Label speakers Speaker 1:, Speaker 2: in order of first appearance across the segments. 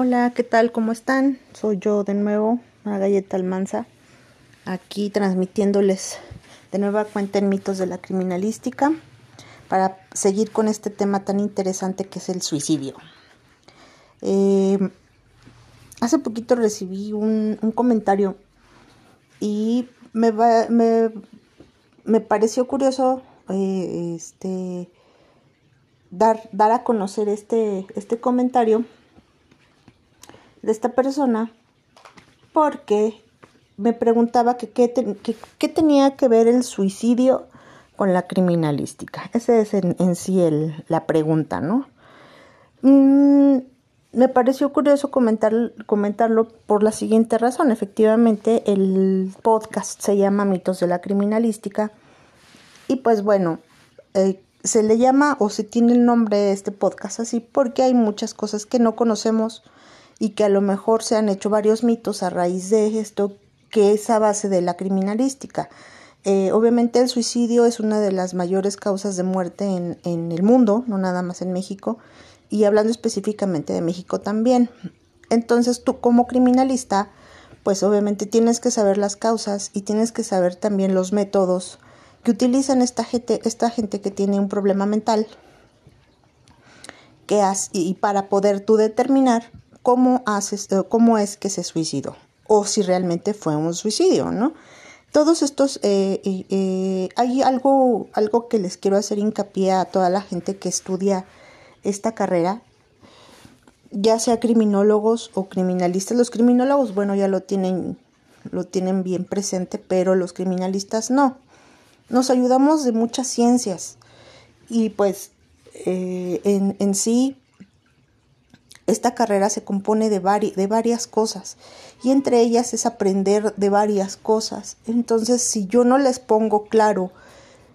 Speaker 1: Hola, ¿qué tal? ¿Cómo están? Soy yo de nuevo, una galleta almanza, aquí transmitiéndoles de nueva cuenta en mitos de la criminalística para seguir con este tema tan interesante que es el suicidio. Eh, hace poquito recibí un, comentario y me, me, pareció curioso eh, este, dar, dar a conocer este, este comentario de esta persona porque me preguntaba que qué tenía que ver el suicidio con la criminalística. Esa es en, sí el, la pregunta, ¿no? Mm, me pareció curioso comentar, comentarlo por la siguiente razón. Efectivamente, el podcast se llama Mitos de la Criminalística y pues bueno, eh, se le llama o se tiene el nombre de este podcast así porque hay muchas cosas que no conocemos y que a lo mejor se han hecho varios mitos a raíz de esto que es a base de la criminalística. Eh, obviamente el suicidio es una de las mayores causas de muerte en, en el mundo, no nada más en México, y hablando específicamente de México también. Entonces tú como criminalista, pues obviamente tienes que saber las causas y tienes que saber también los métodos que utilizan esta gente, esta gente que tiene un problema mental que y para poder tú determinar cómo, haces, eh, cómo es que se suicidó o si realmente fue un suicidio, ¿no? Todos estos, eh, eh, hay algo, algo que les quiero hacer hincapié a toda la gente que estudia esta carrera, ya sea criminólogos o criminalistas. Los criminólogos, bueno, ya lo tienen, lo tienen bien presente, pero los criminalistas no. Nos ayudamos de muchas ciencias y pues en, en sí esta carrera se compone de, de varias cosas y entre ellas es aprender de varias cosas. Entonces, si yo no les pongo claro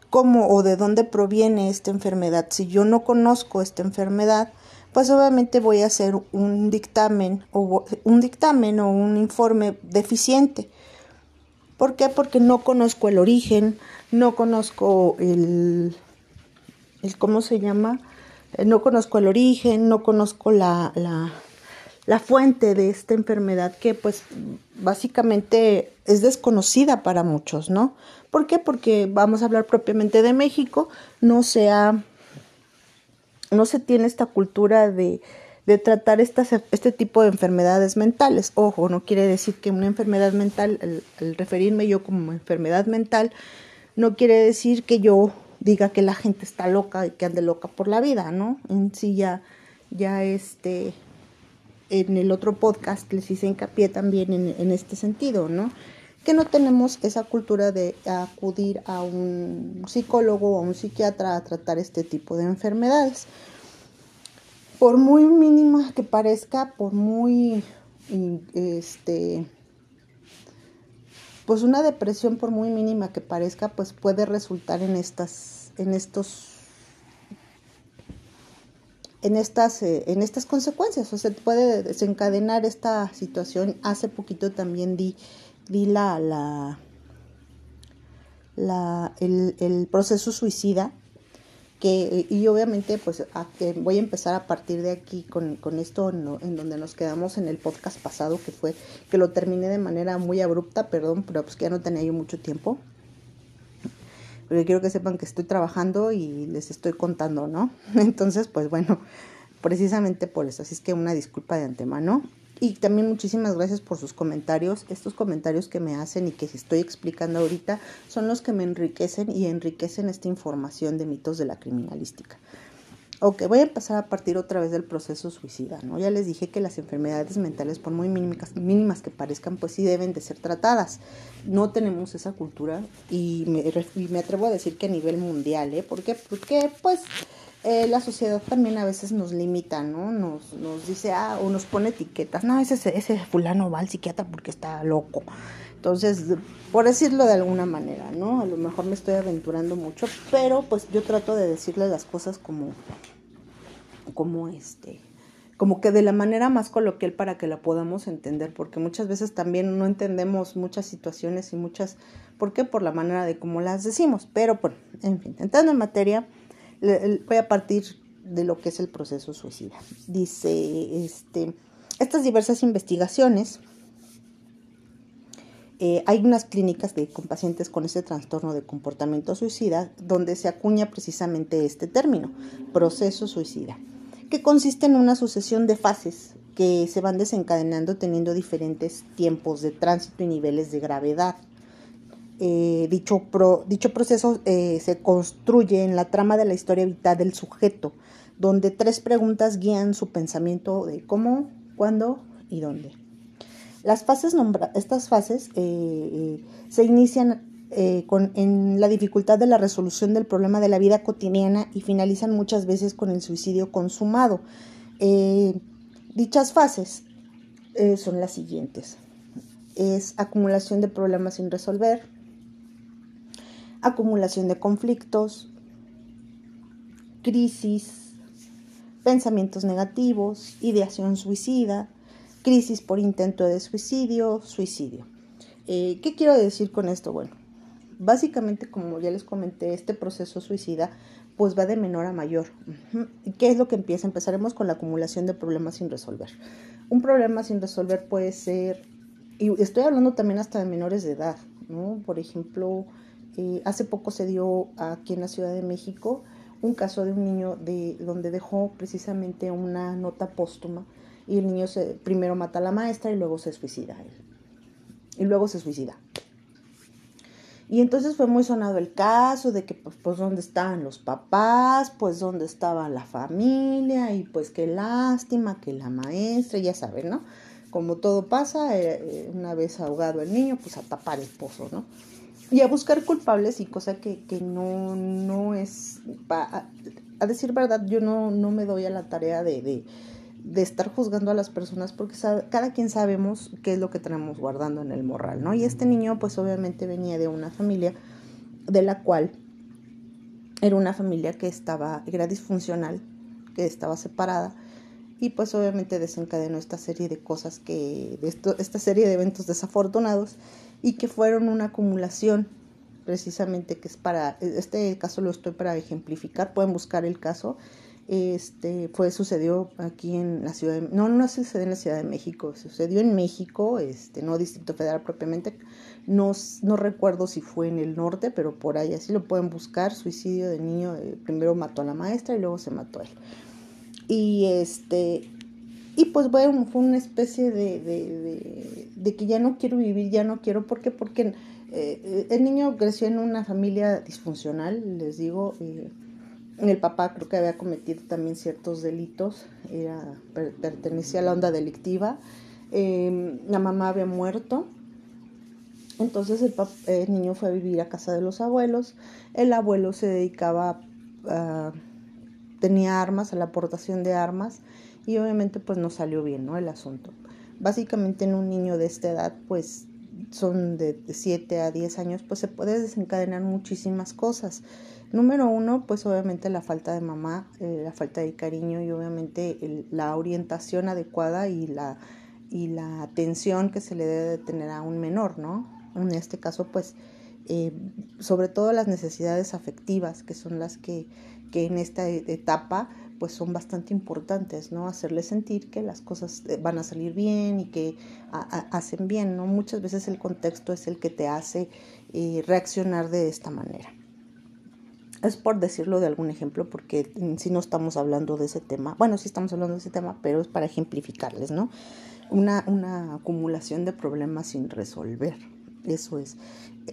Speaker 1: cómo o de dónde proviene esta enfermedad, si yo no conozco esta enfermedad, pues obviamente voy a hacer un dictamen o un dictamen o un informe deficiente. ¿Por qué? Porque no conozco el origen, no conozco el, el ¿cómo se llama? Eh, no conozco el origen, no conozco la, la, fuente de esta enfermedad que pues básicamente es desconocida para muchos, ¿no? ¿Por qué? Porque vamos a hablar propiamente de México, no se no se tiene esta cultura de, de tratar este tipo de enfermedades mentales. Ojo, no quiere decir que una enfermedad mental, al referirme yo como enfermedad mental, no quiere decir que yo diga que la gente está loca y que ande loca por la vida, ¿no? En sí ya, ya este, en el otro podcast les hice hincapié también en, en este sentido, ¿no? Que no tenemos esa cultura de acudir a un psicólogo o a un psiquiatra a tratar este tipo de enfermedades. Por muy mínima que parezca, por muy este pues una depresión por muy mínima que parezca, pues puede resultar en estas, en estos, en estas, eh, en estas consecuencias, o sea, puede desencadenar esta situación. Hace poquito también di, di la, la, la el, el proceso suicida y obviamente pues voy a empezar a partir de aquí con, esto en, donde nos quedamos en el podcast pasado que fue que lo terminé de manera muy abrupta, perdón, pero pues que ya no tenía yo mucho tiempo. Porque quiero que sepan que estoy trabajando y les estoy contando, ¿no? Entonces, pues bueno, precisamente por eso, así es que una disculpa de antemano. Y también muchísimas gracias por sus comentarios. Estos comentarios que me hacen y que estoy explicando ahorita son los que me enriquecen y enriquecen esta información de mitos de la criminalística. Ok, voy a empezar a partir otra vez del proceso suicida, ¿no? Ya les dije que las enfermedades mentales, por muy mínimas, mínimas que parezcan, pues sí deben de ser tratadas. No tenemos esa cultura y me, y me atrevo a decir que a nivel mundial, ¿eh? ¿Por qué? Porque, pues, eh, la sociedad también a veces nos limita, ¿no? Nos, nos dice, ah, o nos pone etiquetas, no, ese, ese fulano va al psiquiatra porque está loco. Entonces, por decirlo de alguna manera, ¿no? A lo mejor me estoy aventurando mucho, pero pues yo trato de decirle las cosas como, como este, como que de la manera más coloquial para que la podamos entender, porque muchas veces también no entendemos muchas situaciones y muchas, ¿por qué? Por la manera de cómo las decimos, pero bueno, en fin, entrando en materia, voy a partir de lo que es el proceso suicida. Dice, este, Estas diversas investigaciones, eh, hay unas clínicas con pacientes con este trastorno de comportamiento suicida donde se acuña precisamente este término, proceso suicida, que consiste en una sucesión de fases que se van desencadenando teniendo diferentes tiempos de tránsito y niveles de gravedad. Eh, dicho, dicho, proceso eh, se construye en la trama de la historia vital del sujeto, donde tres preguntas guían su pensamiento de cómo, cuándo y dónde. Las fases estas fases eh, se inician con, en la dificultad de la resolución del problema de la vida cotidiana y finalizan muchas veces con el suicidio consumado. Dichas fases son las siguientes. Es acumulación de problemas sin resolver, acumulación de conflictos, crisis, pensamientos negativos, ideación suicida, crisis por intento de suicidio, suicidio. Eh, ¿Qué quiero decir con esto? Bueno, básicamente como ya les comenté, este proceso suicida pues va de menor a mayor. ¿Qué es lo que empieza? Empezaremos con la acumulación de problemas sin resolver. Un problema sin resolver puede ser, y estoy hablando también hasta de menores de edad, ¿no? Por ejemplo, eh, hace poco se dio aquí en la Ciudad de México un caso de un niño de donde dejó precisamente una nota póstuma y el niño primero mata a la maestra y luego se suicida él. Y luego se suicida. Y entonces fue muy sonado el caso de que pues, pues dónde estaban los papás, pues dónde estaba la familia y pues qué lástima que la maestra, ya saben, ¿no? Como todo pasa, eh, eh, una vez ahogado el niño, pues a tapar el pozo, ¿no? Y a buscar culpables y cosa que, que no, no es, a, a, decir verdad, yo no, no me doy a la tarea de, de estar juzgando a las personas porque cada quien sabemos qué es lo que tenemos guardando en el morral, ¿no? Y este niño pues obviamente venía de una familia de la cual era una familia que estaba, era disfuncional, que estaba separada y pues obviamente desencadenó esta serie de cosas que, de esto, esta serie de eventos desafortunados y que fueron una acumulación precisamente que es para, este caso lo estoy para ejemplificar, pueden buscar el caso este fue sucedió aquí en la ciudad de, no no sucedió en la ciudad de México sucedió en México este no distrito federal propiamente no, no recuerdo si fue en el norte pero por ahí así lo pueden buscar suicidio de niño eh, primero mató a la maestra y luego se mató a él. Y este y pues bueno fue una especie de, de, de, que ya no quiero vivir ya no quiero porque porque eh, el niño creció en una familia disfuncional les digo eh, el papá creo que había cometido también ciertos delitos, era, pertenecía a la onda delictiva. Em, la mamá había muerto. Entonces el, el, niño fue a vivir a casa de los abuelos. El abuelo se dedicaba a, tenía armas, a la aportación de armas y obviamente pues no salió bien, ¿no? El asunto. Básicamente en un niño de esta edad pues son de 7 a 10 años pues se puede desencadenar muchísimas cosas. Número uno, pues obviamente la falta de mamá, eh, la falta de cariño y obviamente la orientación adecuada y la, y la atención que se le debe tener a un menor, ¿no? En este caso, pues, eh, sobre todo las necesidades afectivas, que son las que, que en esta e, etapa pues son bastante importantes, ¿no? Hacerle sentir que las cosas eh, van a salir bien y que hacen bien, ¿no? Muchas veces el contexto es el que te hace reaccionar de esta manera. Es por decirlo de algún ejemplo, porque si no estamos hablando de ese tema, bueno, sí estamos hablando de ese tema, pero es para ejemplificarles, ¿no? Una, una acumulación de problemas sin resolver, eso es.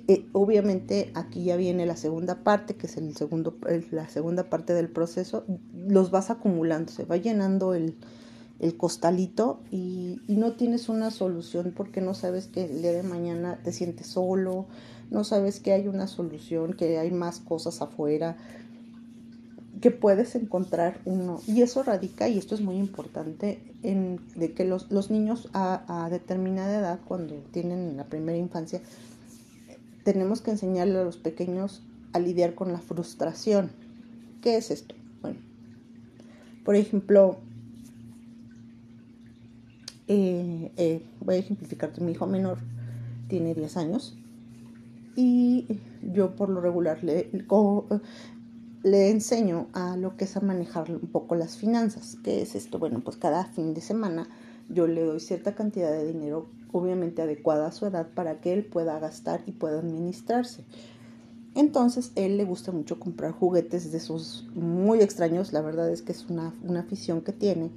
Speaker 1: Eh, obviamente aquí ya viene la segunda parte, que es el segundo, la segunda parte del proceso, los vas acumulando, se va llenando el, el costalito y, y, no tienes una solución porque no sabes que el día de mañana te sientes solo, no sabes que hay una solución, que hay más cosas afuera, que puedes encontrar uno. Y eso radica, y esto es muy importante, en de que los, los niños a, determinada edad, cuando tienen la primera infancia, tenemos que enseñarle a los pequeños a lidiar con la frustración. ¿Qué es esto? Bueno, por ejemplo, eh, eh, voy a ejemplificarte, mi hijo menor tiene 10 años y yo por lo regular le, le enseño a lo que es a manejar un poco las finanzas. ¿Qué es esto? Bueno, pues cada fin de semana yo le doy cierta cantidad de dinero, obviamente adecuada a su edad, para que él pueda gastar y pueda administrarse. Entonces, él le gusta mucho comprar juguetes de esos muy extraños, la verdad es que es una, una afición que tiene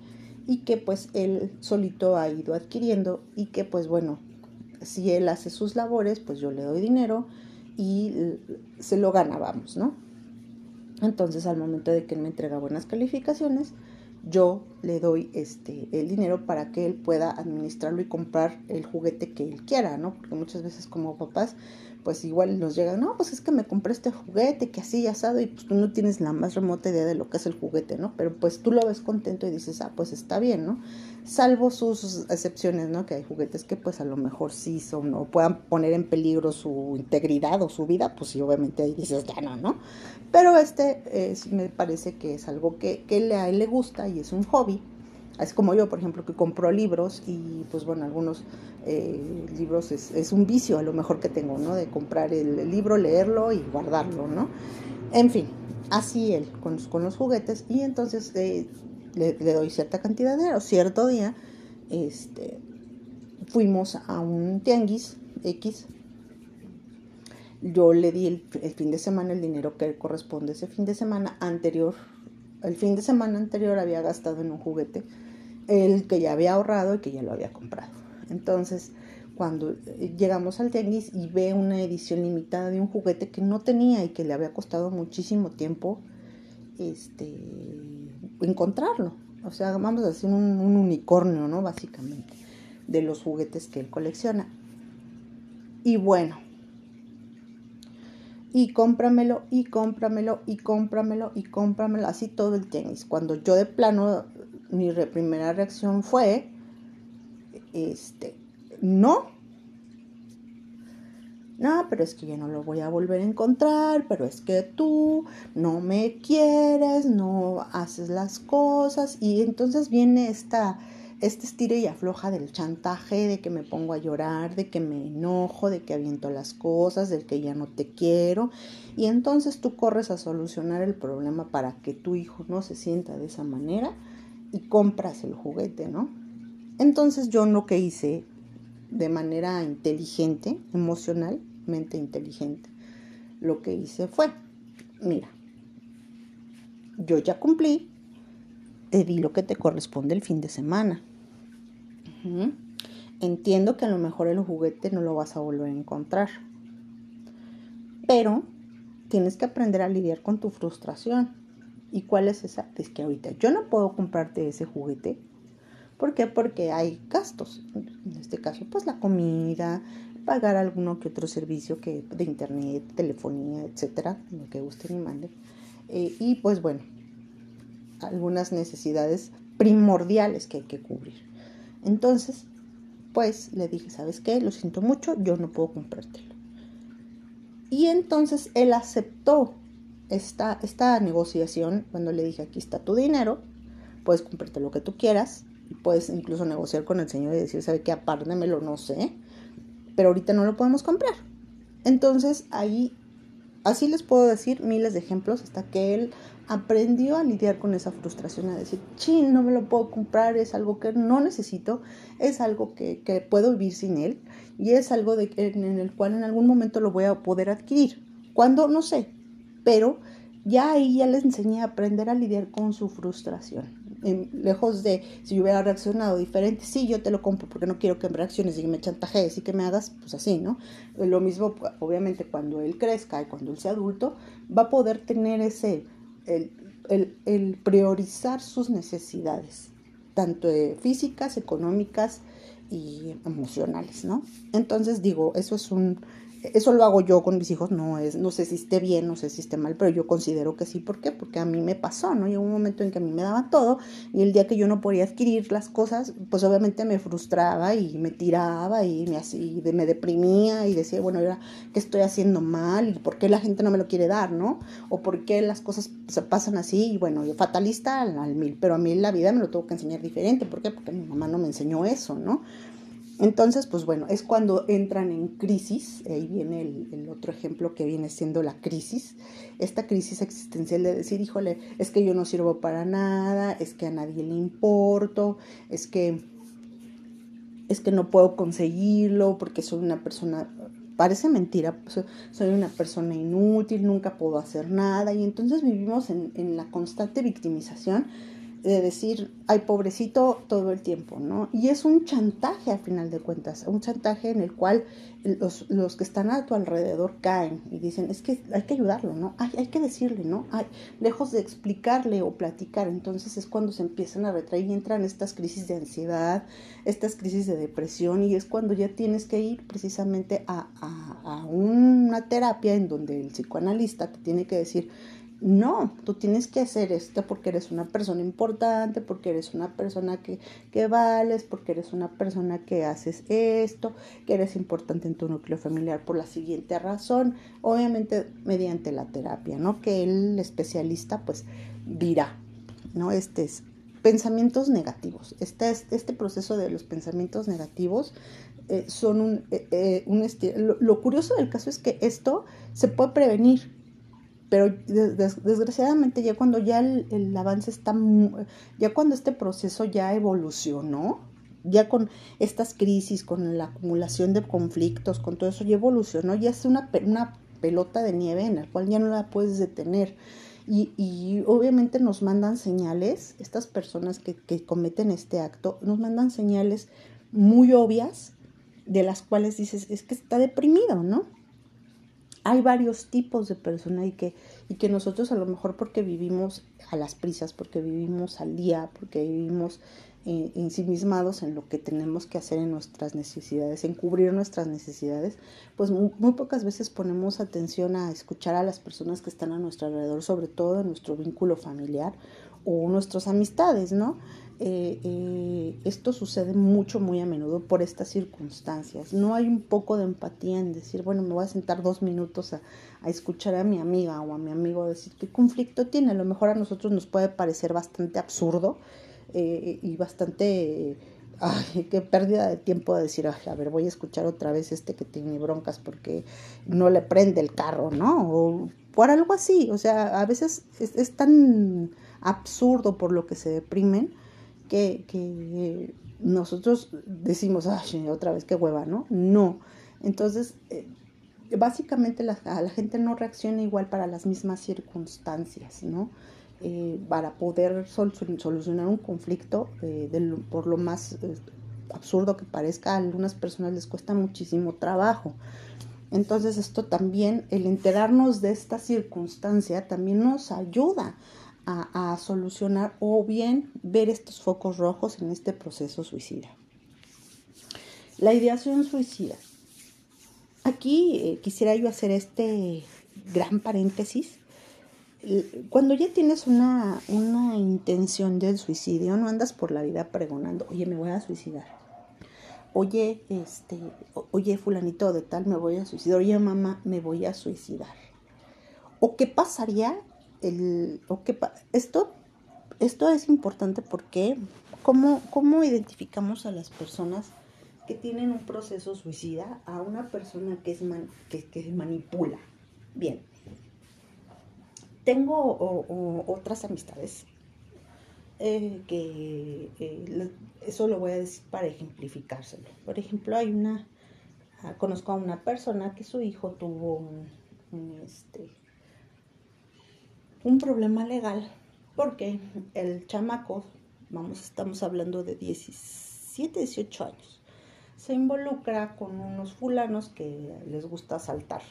Speaker 1: y que pues él solito ha ido adquiriendo y que pues bueno, si él hace sus labores, pues yo le doy dinero y se lo gana, vamos, ¿no? Entonces al momento de que él me entrega buenas calificaciones, yo le doy este el dinero para que él pueda administrarlo y comprar el juguete que él quiera, ¿no? Porque muchas veces como papás pues igual nos llega, no, pues es que me compré este juguete que así asado y pues tú no tienes la más remota idea de lo que es el juguete, ¿no? Pero pues tú lo ves contento y dices, ah, pues está bien, ¿no? Salvo sus excepciones, ¿no? Que hay juguetes que pues a lo mejor sí son o puedan poner en peligro su integridad o su vida, pues sí, obviamente ahí dices, ya no, ¿no? Pero este es, me parece que es algo que, que a él le gusta y es un hobby es como yo, por ejemplo, que compro libros y pues bueno, algunos eh, libros es, un vicio a lo mejor que tengo, ¿no? De comprar el, libro, leerlo y guardarlo, ¿no? En fin, así él con, con los juguetes y entonces eh, le, doy cierta cantidad de dinero. Cierto día, este, fuimos a un tianguis X. Yo le di el, el fin de semana el dinero que corresponde ese fin de semana anterior el fin de semana anterior había gastado en un juguete el que ya había ahorrado y que ya lo había comprado. Entonces, cuando llegamos al tianguis y ve una edición limitada de un juguete que no tenía y que le había costado muchísimo tiempo este, encontrarlo. O sea, vamos a decir un, un unicornio, ¿no? Básicamente, de los juguetes que él colecciona. Y bueno, y cómpramelo y cómpramelo y cómpramelo y cómpramelo, así todo el tenis. Cuando yo de plano, mi primera reacción fue, este, no. No, pero es que ya no lo voy a volver a encontrar, pero es que tú no me quieres, no haces las cosas y entonces viene esta este estire y afloja del chantaje, de que me pongo a llorar, de que me enojo, de que aviento las cosas, del que ya no te quiero. Y entonces tú corres a solucionar el problema para que tu hijo no se sienta de esa manera y compras el juguete, ¿no? Entonces yo lo que hice de manera inteligente, emocionalmente inteligente, lo que hice fue, mira, yo ya cumplí, te di lo que te corresponde el fin de semana. Entiendo que a lo mejor el juguete no lo vas a volver a encontrar. Pero tienes que aprender a lidiar con tu frustración. ¿Y cuál es esa? Es que ahorita yo no puedo comprarte ese juguete. ¿Por qué? Porque hay gastos. En este caso, pues la comida, pagar alguno que otro servicio que, de internet, telefonía, etcétera, lo que usted me mande. Eh, y pues bueno, algunas necesidades primordiales que hay que cubrir. Entonces, pues le dije, ¿sabes qué? Lo siento mucho, yo no puedo comprártelo. Y entonces él aceptó esta, esta negociación cuando le dije, aquí está tu dinero, puedes comprarte lo que tú quieras, puedes incluso negociar con el señor y decir, ¿sabe qué? Apártemelo, no sé, pero ahorita no lo podemos comprar. Entonces ahí, así les puedo decir miles de ejemplos hasta que él aprendió a lidiar con esa frustración, a decir, chin, no me lo puedo comprar, es algo que no necesito, es algo que, puedo vivir sin él y es algo de, en, el cual en algún momento lo voy a poder adquirir. Cuando, no sé, pero ya ahí ya les enseñé a aprender a lidiar con su frustración. lejos de si yo hubiera reaccionado diferente, sí, yo te lo compro porque no quiero que me reacciones y que me chantajees y que me hagas, pues así, ¿no? Lo mismo, obviamente, cuando él crezca y cuando él sea adulto, va a poder tener ese, el, priorizar sus necesidades, tanto físicas, económicas y emocionales, ¿no? Entonces digo, eso es un, eso lo hago yo con mis hijos, no es, no sé si esté bien, no sé si esté mal, pero yo considero que sí, ¿por qué? Porque a mí me pasó, ¿no? Llegó un momento en que a mí me daba todo y el día que yo no podía adquirir las cosas, pues obviamente me frustraba y me tiraba y me, así, me deprimía y decía, bueno, ahora ¿qué estoy haciendo mal? ¿Y por qué la gente no me lo quiere dar, no? O por qué las cosas se pasan así y bueno, yo fatalista al, al mil, pero a mí la vida me lo tuvo que enseñar diferente, ¿por qué? Porque mi mamá no me enseñó eso, ¿no? Entonces, pues bueno, es cuando entran en crisis, ahí viene el, otro ejemplo que viene siendo la crisis, esta crisis existencial de decir, híjole, es que yo no sirvo para nada, es que a nadie le importo, es que es que no puedo conseguirlo porque soy una persona, parece mentira, soy una persona inútil, nunca puedo hacer nada y entonces vivimos en, en la constante victimización de decir, ay, pobrecito todo el tiempo, ¿no? Y es un chantaje al final de cuentas, un chantaje en el cual los, los que están a tu alrededor caen y dicen, es que hay que ayudarlo, ¿no? Hay, hay que decirle, ¿no? Hay, lejos de explicarle o platicar, entonces es cuando se empiezan a retraer y entran estas crisis de ansiedad, estas crisis de depresión y es cuando ya tienes que ir precisamente a, a, a una terapia en donde el psicoanalista te tiene que decir, no, tú tienes que hacer esto porque eres una persona importante, porque eres una persona que, que vales, porque eres una persona que haces esto, que eres importante en tu núcleo familiar por la siguiente razón, obviamente mediante la terapia, ¿no? Que el especialista pues dirá, ¿no? Este es pensamientos negativos. Este, este proceso de los pensamientos negativos eh, son un, eh, eh, un lo, lo curioso del caso es que esto se puede prevenir pero desgraciadamente ya cuando ya el, avance está, ya cuando este proceso ya evolucionó, ya con estas crisis, con la acumulación de conflictos, con todo eso ya evolucionó, ya es una, una pelota de nieve en la cual ya no la puedes detener. Y, y, obviamente nos mandan señales, estas personas que, que, cometen este acto, nos mandan señales muy obvias de las cuales dices, es que está deprimido, ¿no? Hay varios tipos de personas y que, y que nosotros a lo mejor porque vivimos a las prisas, porque vivimos al día, porque vivimos eh, ensimismados en lo que tenemos que hacer en nuestras necesidades, en cubrir nuestras necesidades, pues muy, muy, pocas veces ponemos atención a escuchar a las personas que están a nuestro alrededor, sobre todo en nuestro vínculo familiar o nuestras amistades, ¿no? Eh, eh, esto sucede mucho, muy a menudo por estas circunstancias. No hay un poco de empatía en decir, bueno, me voy a sentar dos minutos a, escuchar a mi amiga o a mi amigo decir qué conflicto tiene. A lo mejor a nosotros nos puede parecer bastante absurdo eh, y bastante... Ay, qué pérdida de tiempo de decir, a ver, voy a escuchar otra vez este que tiene broncas porque no le prende el carro, ¿no? O por algo así. O sea, a veces es, es tan absurdo por lo que se deprimen que, nosotros decimos, ay, otra vez qué hueva, ¿no? No. Entonces, eh, básicamente la, la, gente no reacciona igual para las mismas circunstancias, ¿no? Eh, para poder solucionar un conflicto, eh, por lo más absurdo que parezca, a algunas personas les cuesta muchísimo trabajo. Entonces esto también, el enterarnos de esta circunstancia, también nos ayuda a, solucionar o bien ver estos focos rojos en este proceso suicida. La ideación suicida. Aquí eh, quisiera yo hacer este gran paréntesis. Cuando ya tienes una, una intención del suicidio, no andas por la vida pregonando, oye, me voy a suicidar. Oye, este, oye, fulanito de tal, me voy a suicidar. Oye, mamá, me voy a suicidar. ¿O qué pasaría esto, esto es importante porque ¿cómo, ¿cómo identificamos a las personas que tienen un proceso suicida a una persona que, es que, manipula? Bien, tengo otras amistades eh, que eh, eso lo voy a decir para ejemplificárselo. Por ejemplo, hay una, ah, conozco a una persona que su hijo tuvo un este, un problema legal porque el chamaco, vamos, estamos hablando de 17, 18 años, se involucra con unos fulanos que les gusta asaltar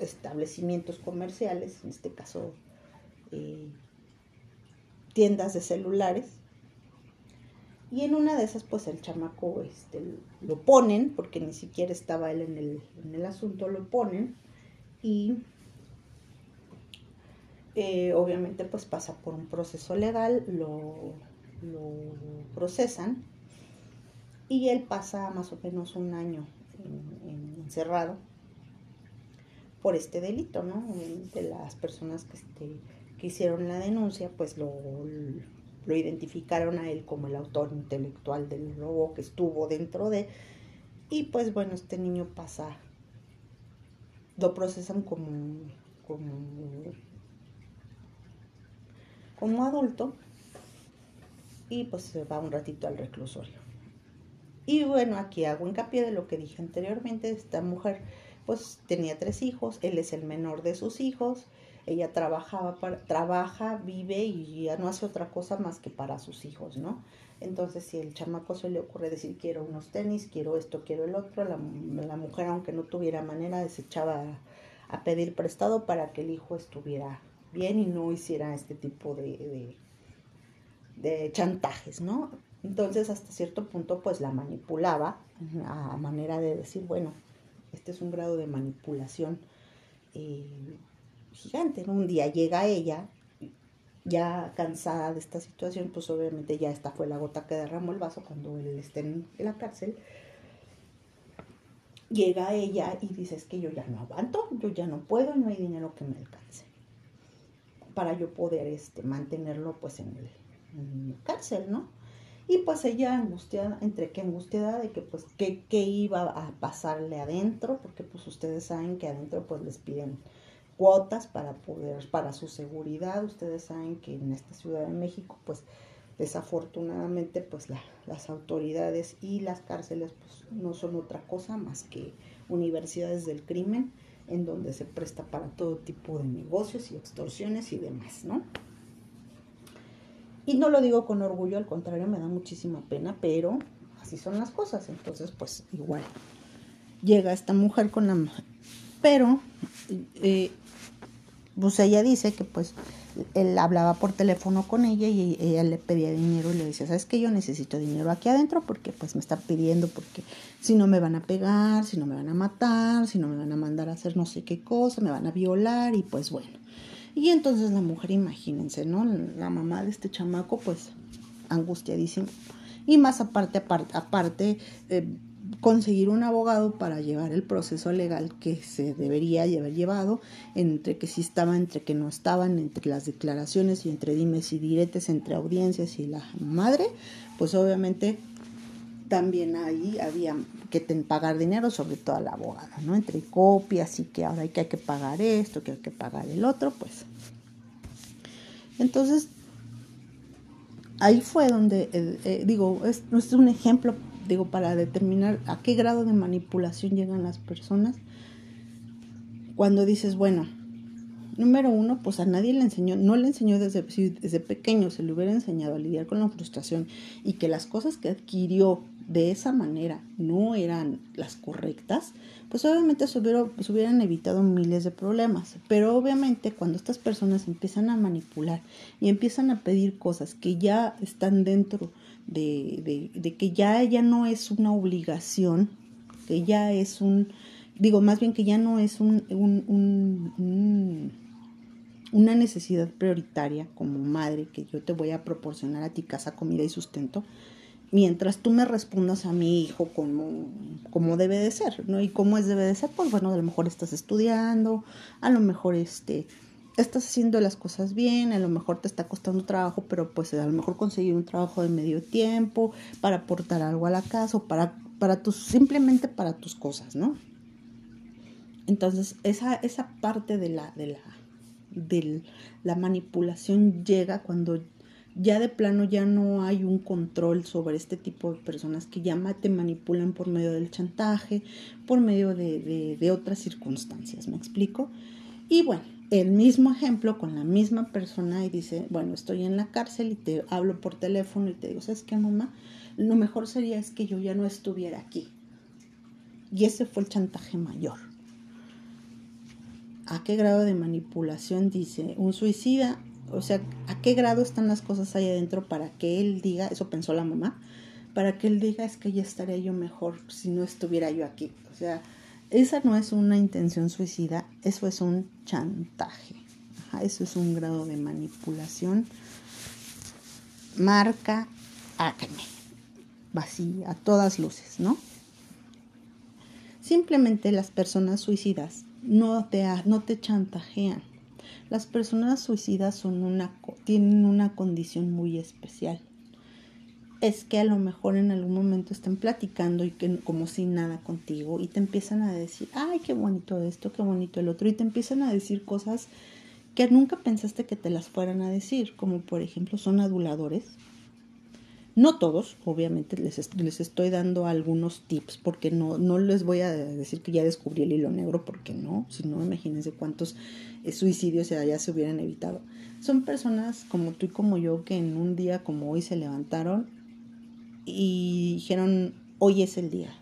Speaker 1: establecimientos comerciales, en este caso eh, tiendas de celulares. Y en una de esas, pues el chamaco este, lo ponen, porque ni siquiera estaba él en el, en el asunto, lo ponen y eh, obviamente pues pasa por un proceso legal, lo, procesan y él pasa más o menos un año encerrado por este delito, ¿no? De las personas que, este, que hicieron la denuncia, pues lo, lo, identificaron a él como el autor intelectual del robo que estuvo dentro de, y pues bueno, este niño pasa, lo procesan como, como como adulto y pues se va un ratito al reclusorio. Y bueno, aquí hago hincapié de lo que dije anteriormente, esta mujer pues tenía tres hijos, él es el menor de sus hijos, ella trabajaba para, trabaja, vive y ya no hace otra cosa más que para sus hijos, ¿no? Entonces, si el chamaco se le ocurre decir quiero unos tenis, quiero esto, quiero el otro, la, mujer, aunque no tuviera manera, desechaba a, pedir prestado para que el hijo estuviera bien y no hiciera este tipo de, de, chantajes, ¿no? Entonces, hasta cierto punto, pues la manipulaba a manera de decir, bueno, este es un grado de manipulación eh, gigante. Un día llega ella, ya cansada de esta situación, pues obviamente ya esta fue la gota que derramó el vaso cuando él esté en la cárcel. Llega ella y dice, es que yo ya no aguanto, yo ya no puedo, no hay dinero que me alcance para yo poder este, mantenerlo pues en, el, en cárcel, ¿no? Y pues ella angustiada, entre que angustiada de que pues qué, iba a pasarle adentro, porque pues ustedes saben que adentro pues les piden cuotas para poder, para su seguridad. Ustedes saben que en esta Ciudad de México pues desafortunadamente pues las autoridades y las cárceles pues no son otra cosa más que universidades del crimen en donde se presta para todo tipo de negocios y extorsiones y demás, ¿no? Y no lo digo con orgullo, al contrario, me da muchísima pena, pero así son las cosas. Entonces, pues igual, llega esta mujer con la... Pero, eh, pues ella dice que pues él hablaba por teléfono con ella y ella le pedía dinero y le decía, ¿sabes qué? Yo necesito dinero aquí adentro porque pues me está pidiendo porque si no me van a pegar, si no me van a matar, si no me van a mandar a hacer no sé qué cosa, me van a violar y pues bueno. Y entonces la mujer, imagínense, ¿no? La mamá de este chamaco, pues angustiadísimo. Y más aparte, aparte, aparte eh, conseguir un abogado para llevar el proceso legal que se debería haber llevado, entre que sí estaba, entre que no estaban, entre las declaraciones y entre dimes y diretes, entre audiencias y la madre, pues obviamente también ahí había que pagar dinero, sobre todo a la abogada, ¿no? Entre copias y que ahora hay que, hay que pagar esto, que hay que pagar el otro, pues. Entonces, ahí fue donde, eh, eh, digo, es, es un ejemplo, digo, para determinar a qué grado de manipulación llegan las personas. Cuando dices, bueno, número uno, pues a nadie le enseñó, no le enseñó desde, desde pequeño, se le hubiera enseñado a lidiar con la frustración y que las cosas que adquirió de esa manera no eran las correctas, pues obviamente se, hubieran evitado miles de problemas. Pero obviamente cuando estas personas empiezan a manipular y empiezan a pedir cosas que ya están dentro de, de, que ya, ya no es una obligación, que ya es un, digo, más bien que ya no es un, un, una necesidad prioritaria como madre que yo te voy a proporcionar a ti casa, comida y sustento, mientras tú me respondas a mi hijo como, como debe de ser, ¿no? Y cómo es debe de ser, pues bueno, a lo mejor estás estudiando, a lo mejor este, estás haciendo las cosas bien, a lo mejor te está costando trabajo, pero pues a lo mejor conseguir un trabajo de medio tiempo para aportar algo a la casa o para, para tus, simplemente para tus cosas, ¿no? Entonces, esa, esa parte de la, de la, de la manipulación llega cuando ya de plano ya no hay un control sobre este tipo de personas que ya te manipulan por medio del chantaje, por medio de, de, otras circunstancias, ¿me explico? Y bueno, el mismo ejemplo con la misma persona y dice, bueno, estoy en la cárcel y te hablo por teléfono y te digo, ¿sabes qué, mamá? Lo mejor sería es que yo ya no estuviera aquí. Y ese fue el chantaje mayor. ¿A qué grado de manipulación dice? Un suicida o sea, ¿a qué grado están las cosas ahí adentro para que él diga, eso pensó la mamá, para que él diga es que ya estaría yo mejor si no estuviera yo aquí? O sea, esa no es una intención suicida, eso es un chantaje. eso es un grado de manipulación. Marca acme. Así, a todas luces, ¿no? Simplemente las personas suicidas no te, no te chantajean las personas suicidas son una, tienen una condición muy especial. Es que a lo mejor en algún momento estén platicando y que como sin nada contigo y te empiezan a decir, ay, qué bonito esto, qué bonito el otro, y te empiezan a decir cosas que nunca pensaste que te las fueran a decir, como por ejemplo son aduladores, No todos, obviamente les, les estoy dando algunos tips porque no, no les voy a decir que ya descubrí el hilo negro porque no, si no imagínense cuántos eh, suicidios ya se hubieran evitado. Son personas como tú y como yo que en un día como hoy se levantaron y dijeron, hoy es el día.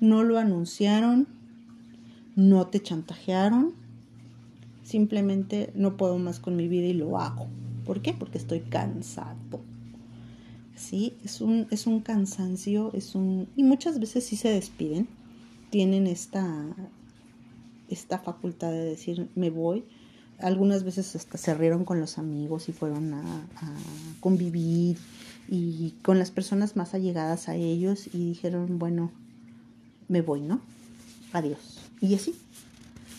Speaker 1: No lo anunciaron, no te chantajearon, simplemente no puedo más con mi vida y lo hago. ¿Por qué? Porque estoy cansado. ¿sí? Es un, es un cansancio, es un... Y muchas veces sí se despiden, tienen esta, esta facultad de decir, me voy. Algunas veces hasta se rieron con los amigos y fueron a, a convivir y con las personas más allegadas a ellos y dijeron, bueno, me voy, ¿no? Adiós. Y así.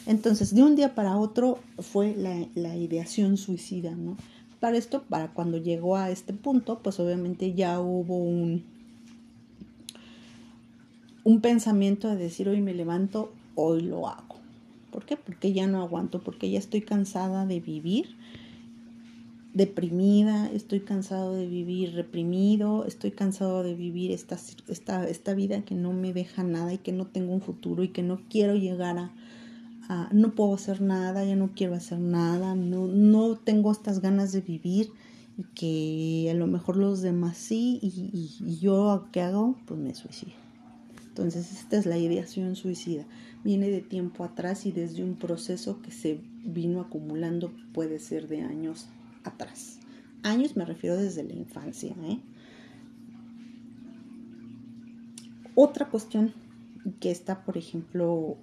Speaker 1: Entonces, de un día para otro fue la, ideación suicida, ¿no? Para esto, para cuando llegó a este punto, pues obviamente ya hubo un, un pensamiento de decir, hoy me levanto, hoy lo hago. ¿Por qué? Porque ya no aguanto, porque ya estoy cansada de vivir deprimida, estoy cansado de vivir reprimido, estoy cansado de vivir esta, esta, esta vida que no me deja nada y que no tengo un futuro y que no quiero llegar a, no puedo hacer nada, ya no quiero hacer nada, no, no tengo estas ganas de vivir y que a lo mejor los demás sí y, y, yo qué hago, pues me suicido. Entonces esta es la ideación suicida. Viene de tiempo atrás y desde un proceso que se vino acumulando, puede ser de años atrás. Años me refiero desde la infancia. ¿eh? Otra cuestión que está, por ejemplo,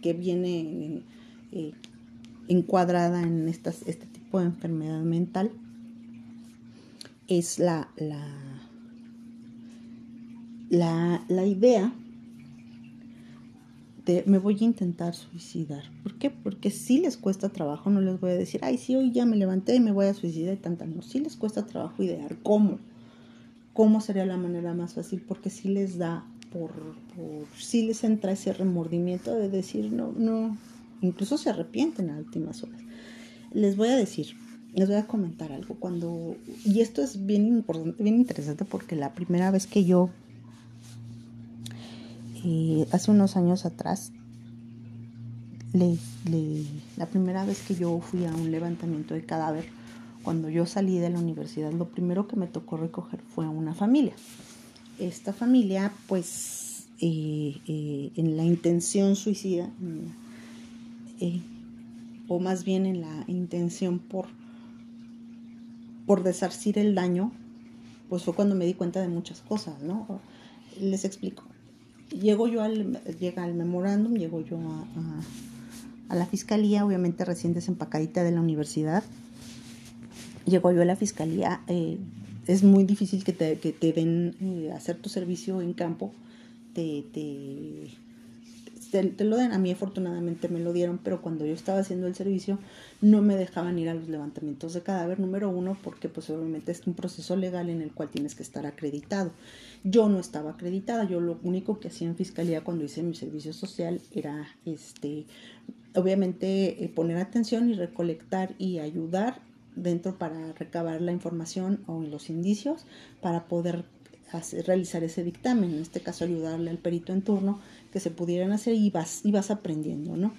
Speaker 1: que viene eh, encuadrada en estas, este tipo de enfermedad mental es la, la, la, la idea me voy a intentar suicidar. ¿Por qué? Porque si les cuesta trabajo, no les voy a decir, ay, sí, hoy ya me levanté y me voy a suicidar y tanta. No, sí les cuesta trabajo idear cómo. ¿Cómo sería la manera más fácil? Porque sí les da por, por sí les entra ese remordimiento de decir, no, no, incluso se arrepienten a últimas horas. Les voy a decir, les voy a comentar algo. Cuando, y esto es bien importante, bien interesante porque la primera vez que yo, hace unos años atrás, la primera vez que yo fui a un levantamiento de cadáver, cuando yo salí de la universidad, lo primero que me tocó recoger fue a una familia esta familia, pues, eh, eh, en la intención suicida, eh, o más bien en la intención por, por desarcir el daño, pues fue cuando me di cuenta de muchas cosas, ¿no? Les explico. Llego yo al, llega al memorándum, llego yo a, a, la fiscalía, obviamente recién desempacadita de la universidad. Llego yo a la fiscalía, es muy difícil que te, que te den eh, hacer tu servicio en campo, te, te, te, lo den. A mí afortunadamente me lo dieron, pero cuando yo estaba haciendo el servicio no me dejaban ir a los levantamientos de cadáver, número uno, porque pues obviamente es un proceso legal en el cual tienes que estar acreditado. Yo no estaba acreditada, yo lo único que hacía en fiscalía cuando hice mi servicio social era este obviamente eh, poner atención y recolectar y ayudar dentro para recabar la información o los indicios para poder realizar ese dictamen, en este caso ayudarle al perito en turno que se pudieran hacer y vas, y vas aprendiendo, ¿no?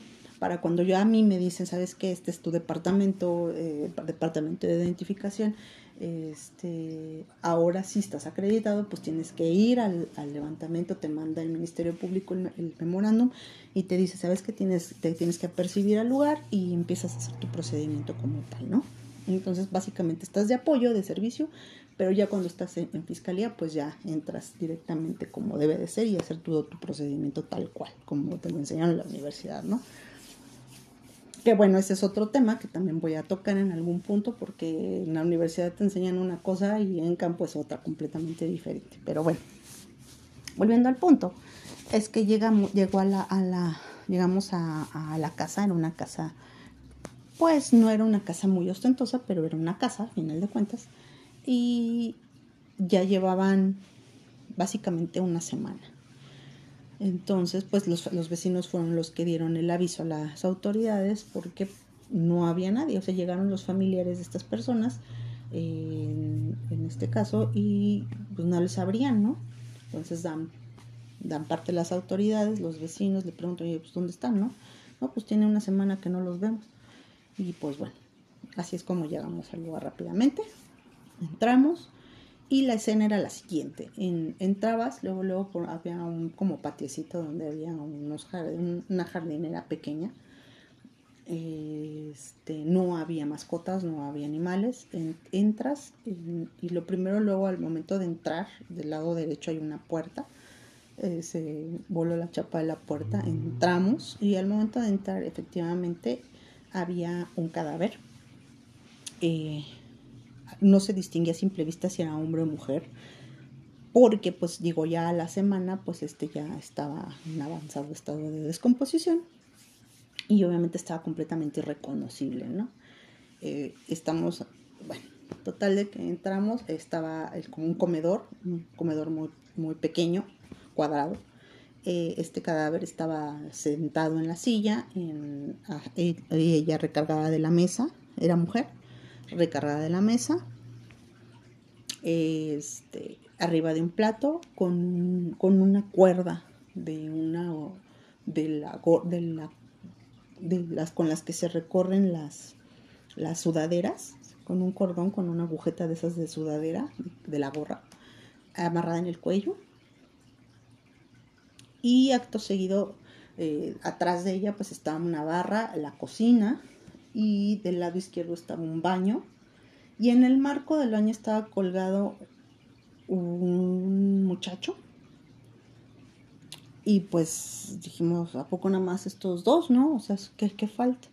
Speaker 1: Para cuando yo a mí me dicen, ¿sabes qué? Este es tu departamento, eh, departamento de identificación, este, ahora sí estás acreditado, pues tienes que ir al, levantamiento, te manda el Ministerio Público el, memorándum y te dice, ¿sabes qué? Tienes, te tienes que apercibir al lugar y empiezas a hacer tu procedimiento como tal, ¿no? Entonces, básicamente estás de apoyo, de servicio, pero ya cuando estás en, fiscalía, pues ya entras directamente como debe de ser y hacer todo tu procedimiento tal cual, como te lo enseñaron en la universidad, ¿no? Que bueno, ese es otro tema que también voy a tocar en algún punto porque en la universidad te enseñan una cosa y en campo es otra completamente diferente. Pero bueno, volviendo al punto, es que llegamos, llegó a la, a la llegamos a, a la casa, era una casa pues no era una casa muy ostentosa, pero era una casa, a final de cuentas, y ya llevaban básicamente una semana. Entonces, pues los, los, vecinos fueron los que dieron el aviso a las autoridades porque no había nadie, o sea, llegaron los familiares de estas personas, en, este caso y pues no les abrían, ¿no? Entonces dan, dan parte las autoridades, los vecinos le preguntan, oye, pues ¿dónde están, no? No, pues tiene una semana que no los vemos. Y pues bueno, así es como llegamos al lugar rápidamente. Entramos y la escena era la siguiente. En, entrabas, luego, luego había un como patiecito donde había unos una jardinera pequeña este, no había mascotas, no había animales. entras y lo primero luego al momento de entrar, del lado derecho hay una puerta. Eh, se voló la chapa de la puerta, entramos y al momento de entrar efectivamente había un cadáver. Eh, no se distinguía a simple vista si era hombre o mujer, porque pues digo ya a la semana pues este ya estaba en avanzado estado de descomposición y obviamente estaba completamente irreconocible, ¿no? Eh, estamos, bueno, total de que entramos, estaba como un comedor, un comedor muy, muy pequeño, cuadrado. Eh, este cadáver estaba sentado en la silla, en, ah, ella recargada de la mesa, era mujer, recargada de la mesa, este, arriba de un plato con, con una cuerda de una de la, de de las con las que se recorren las, las sudaderas, con un cordón, con una agujeta de esas de sudadera, de la gorra, amarrada en el cuello. Y acto seguido, eh, atrás de ella, pues estaba una barra, la cocina, y del lado izquierdo estaba un baño. Y en el marco del baño estaba colgado un muchacho y pues dijimos, ¿a poco nada más estos dos, no? O sea, ¿qué, qué falta?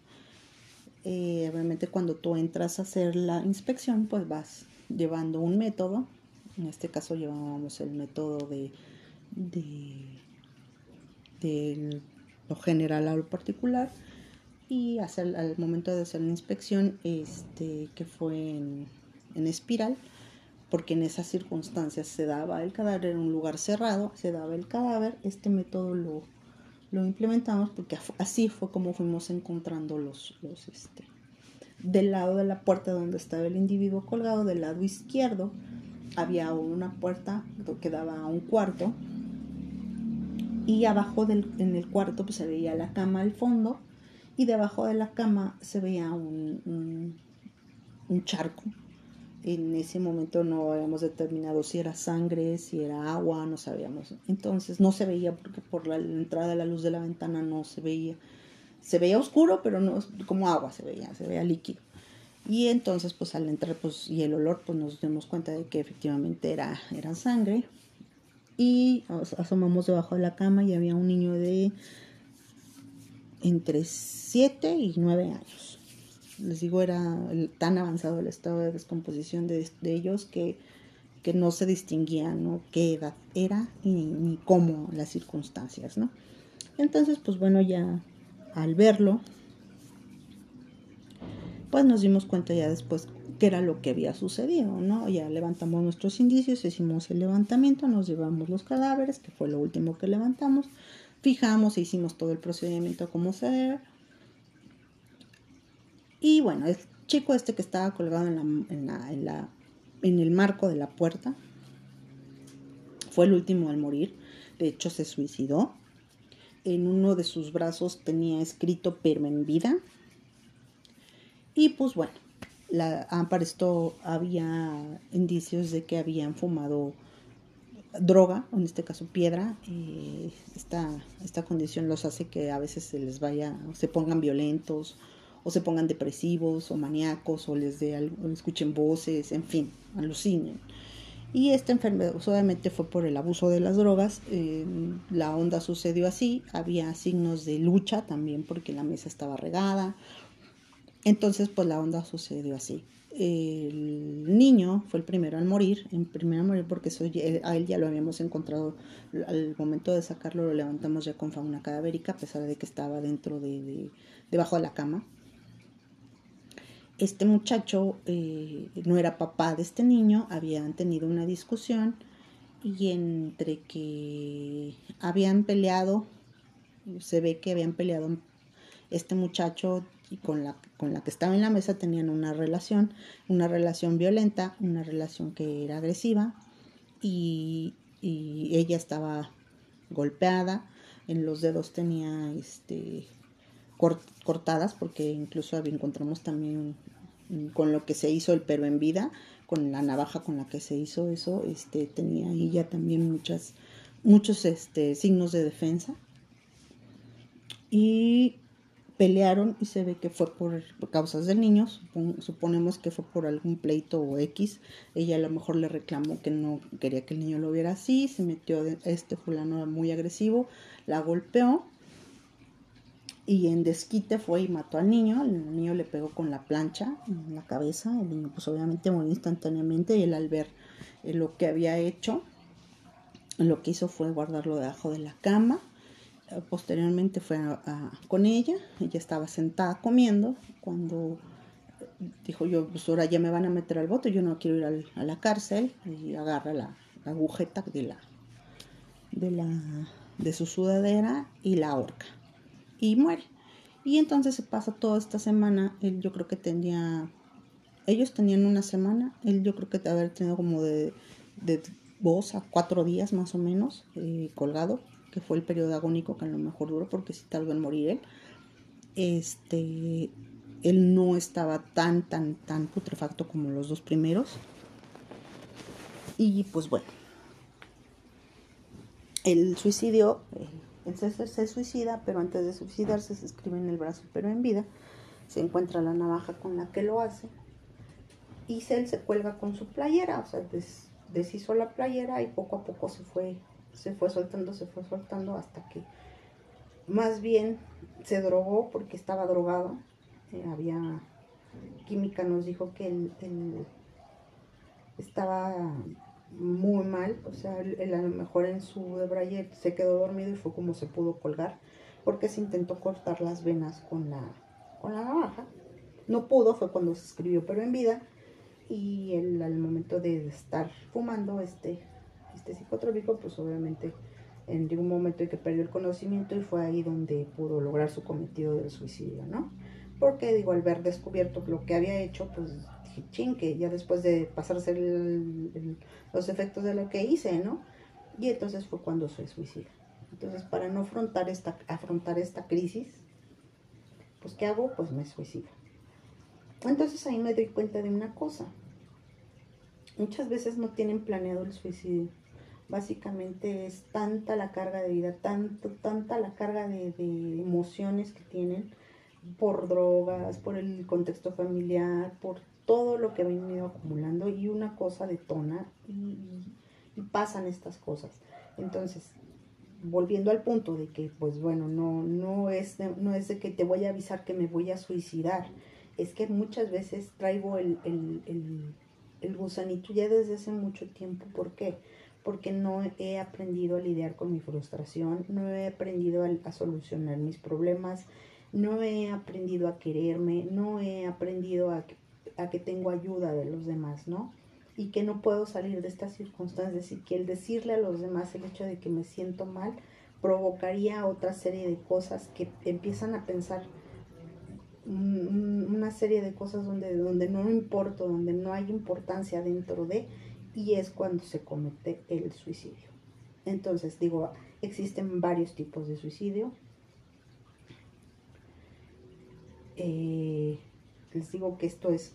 Speaker 1: Eh, obviamente cuando tú entras a hacer la inspección, pues vas llevando un método. En este caso llevábamos el método de, de, lo general a lo particular. Y hacer, al momento de hacer la inspección, este, que fue en, en espiral, porque en esas circunstancias se daba el cadáver en un lugar cerrado, se daba el cadáver, este método lo, lo implementamos porque así fue como fuimos encontrando los, los este, del lado de la puerta donde estaba el individuo colgado, del lado izquierdo había una puerta que daba a un cuarto y abajo del, en el cuarto pues, se veía la cama al fondo y debajo de la cama se veía un, un charco en ese momento no habíamos determinado si era sangre, si era agua, no sabíamos. Entonces no se veía porque por la entrada de la luz de la ventana no se veía. Se veía oscuro, pero no como agua se veía, se veía líquido. Y entonces pues al entrar pues y el olor pues nos dimos cuenta de que efectivamente era, era sangre. Y asomamos debajo de la cama y había un niño de entre 7 y 9 años les digo, era tan avanzado el estado de descomposición de, ellos que, que, no se distinguía ¿no? qué edad era y ni cómo las circunstancias, ¿no? Entonces, pues bueno, ya al verlo, pues nos dimos cuenta ya después qué era lo que había sucedido, ¿no? Ya levantamos nuestros indicios, hicimos el levantamiento, nos llevamos los cadáveres, que fue lo último que levantamos, fijamos e hicimos todo el procedimiento como se debe, y bueno, el chico este que estaba colgado en, la, en, la, en, el marco de la puerta fue el último al morir. De hecho, se suicidó. En uno de sus brazos tenía escrito pero en vida. Y pues bueno, la, para esto había indicios de que habían fumado droga, en este caso piedra. Esta, esta condición los hace que a veces se les vaya, se pongan violentos o se pongan depresivos o maníacos o les dé escuchen voces, en fin, alucinen. Y esta enfermedad obviamente fue por el abuso de las drogas. Eh, la onda sucedió así. Había signos de lucha también porque la mesa estaba regada. Entonces, pues la onda sucedió así. El niño fue el primero al morir, en primero a morir porque a él ya lo habíamos encontrado, al momento de sacarlo lo levantamos ya con fauna cadavérica, a pesar de que estaba dentro de debajo de la cama, este muchacho eh, no era papá de este niño, habían tenido una discusión y entre que habían peleado, se ve que habían peleado, este muchacho y con la, con la que estaba en la mesa tenían una relación, una relación violenta, una relación que era agresiva y, ella estaba golpeada, en los dedos tenía este, cortadas porque incluso encontramos también con lo que se hizo el pero en vida, con la navaja con la que se hizo eso, este, tenía ella también muchas, muchos este, signos de defensa. Y pelearon y se ve que fue por, causas del niño, suponemos que fue por algún pleito o X, ella a lo mejor le reclamó que no quería que el niño lo viera así, se metió, este fulano muy agresivo, la golpeó y en desquite fue y mató al niño, el niño le pegó con la plancha en la cabeza, el niño pues obviamente murió instantáneamente y él al ver eh, lo que había hecho, lo que hizo fue guardarlo debajo de la cama, posteriormente fue con ella, ella estaba sentada comiendo cuando dijo yo, pues ahora ya me van a meter al bote, yo no quiero ir a la cárcel y agarra la, agujeta de la, de la de su sudadera y la horca y muere. Y entonces se pasa toda esta semana, él yo creo que tenía, ellos tenían una semana, él yo creo que haber tenido como de, de dos a cuatro días más o menos eh, colgado, que fue el periodo agónico que a lo mejor duró porque si tal vez morir él. Este, él no estaba tan, tan, tan putrefacto como los dos primeros. Y pues bueno, el suicidio, eh, entonces se suicida, pero antes de suicidarse se escribe en el brazo, pero en vida. Se encuentra la navaja con la que lo hace. Y él se cuelga con su playera, o sea, deshizo la playera y poco a poco se fue, se fue soltando, se fue soltando hasta que más bien se drogó porque estaba drogado. Eh, había química, nos dijo que él estaba muy mal, o sea, él, a lo mejor en su debraye se quedó dormido y fue como se pudo colgar, porque se intentó cortar las venas con la, con la navaja. No pudo, fue cuando se escribió, pero en vida, y él al momento de estar fumando este, este psicotrópico, pues obviamente en un momento en que perdió el conocimiento y fue ahí donde pudo lograr su cometido del suicidio, ¿no? Porque digo, al ver descubierto lo que había hecho, pues que ya después de pasarse los efectos de lo que hice, ¿no? Y entonces fue cuando se suicida. Entonces, para no afrontar esta, afrontar esta crisis, pues ¿qué hago? Pues me suicido. Entonces ahí me doy cuenta de una cosa. Muchas veces no tienen planeado el suicidio. Básicamente es tanta la carga de vida, tanto, tanta la carga de, emociones que tienen por drogas, por el contexto familiar, por todo lo que he venido acumulando y una cosa detona y, y, pasan estas cosas. Entonces, volviendo al punto de que, pues bueno, no, no, es de, no es de que te voy a avisar que me voy a suicidar, es que muchas veces traigo el, el, el, el gusanito ya desde hace mucho tiempo. ¿Por qué? Porque no he aprendido a lidiar con mi frustración, no he aprendido a, solucionar mis problemas, no he aprendido a quererme, no he aprendido a a que tengo ayuda de los demás, ¿no? Y que no puedo salir de estas circunstancias y que el decirle a los demás el hecho de que me siento mal provocaría otra serie de cosas que empiezan a pensar una serie de cosas donde, donde no importo, donde no hay importancia dentro de, y es cuando se comete el suicidio. Entonces, digo, existen varios tipos de suicidio. Eh, les digo que esto es,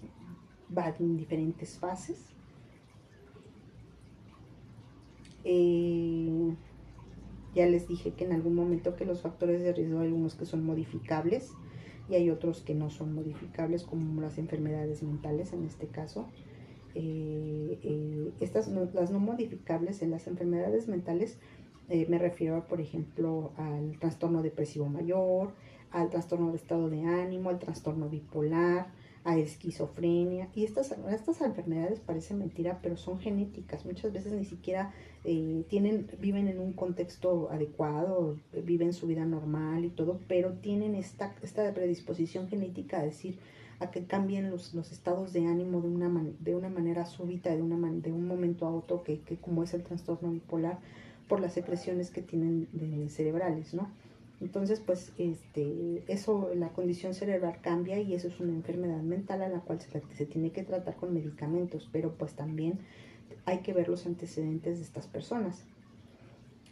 Speaker 1: va en diferentes fases. Eh, ya les dije que en algún momento que los factores de riesgo hay algunos que son modificables y hay otros que no son modificables, como las enfermedades mentales en este caso. Eh, eh, estas las no modificables en las enfermedades mentales me refiero, por ejemplo, al trastorno depresivo mayor, al trastorno de estado de ánimo, al trastorno bipolar, a esquizofrenia. Y estas, estas enfermedades parecen mentira, pero son genéticas. Muchas veces ni siquiera eh, tienen, viven en un contexto adecuado, viven su vida normal y todo, pero tienen esta, esta predisposición genética a decir a que cambien los, los estados de ánimo de una, de una manera súbita, de, una de un momento a otro, que, que como es el trastorno bipolar, por las secreciones que tienen cerebrales, ¿no? Entonces, pues, este, eso, la condición cerebral cambia y eso es una enfermedad mental a la cual se, se tiene que tratar con medicamentos, pero pues también hay que ver los antecedentes de estas personas.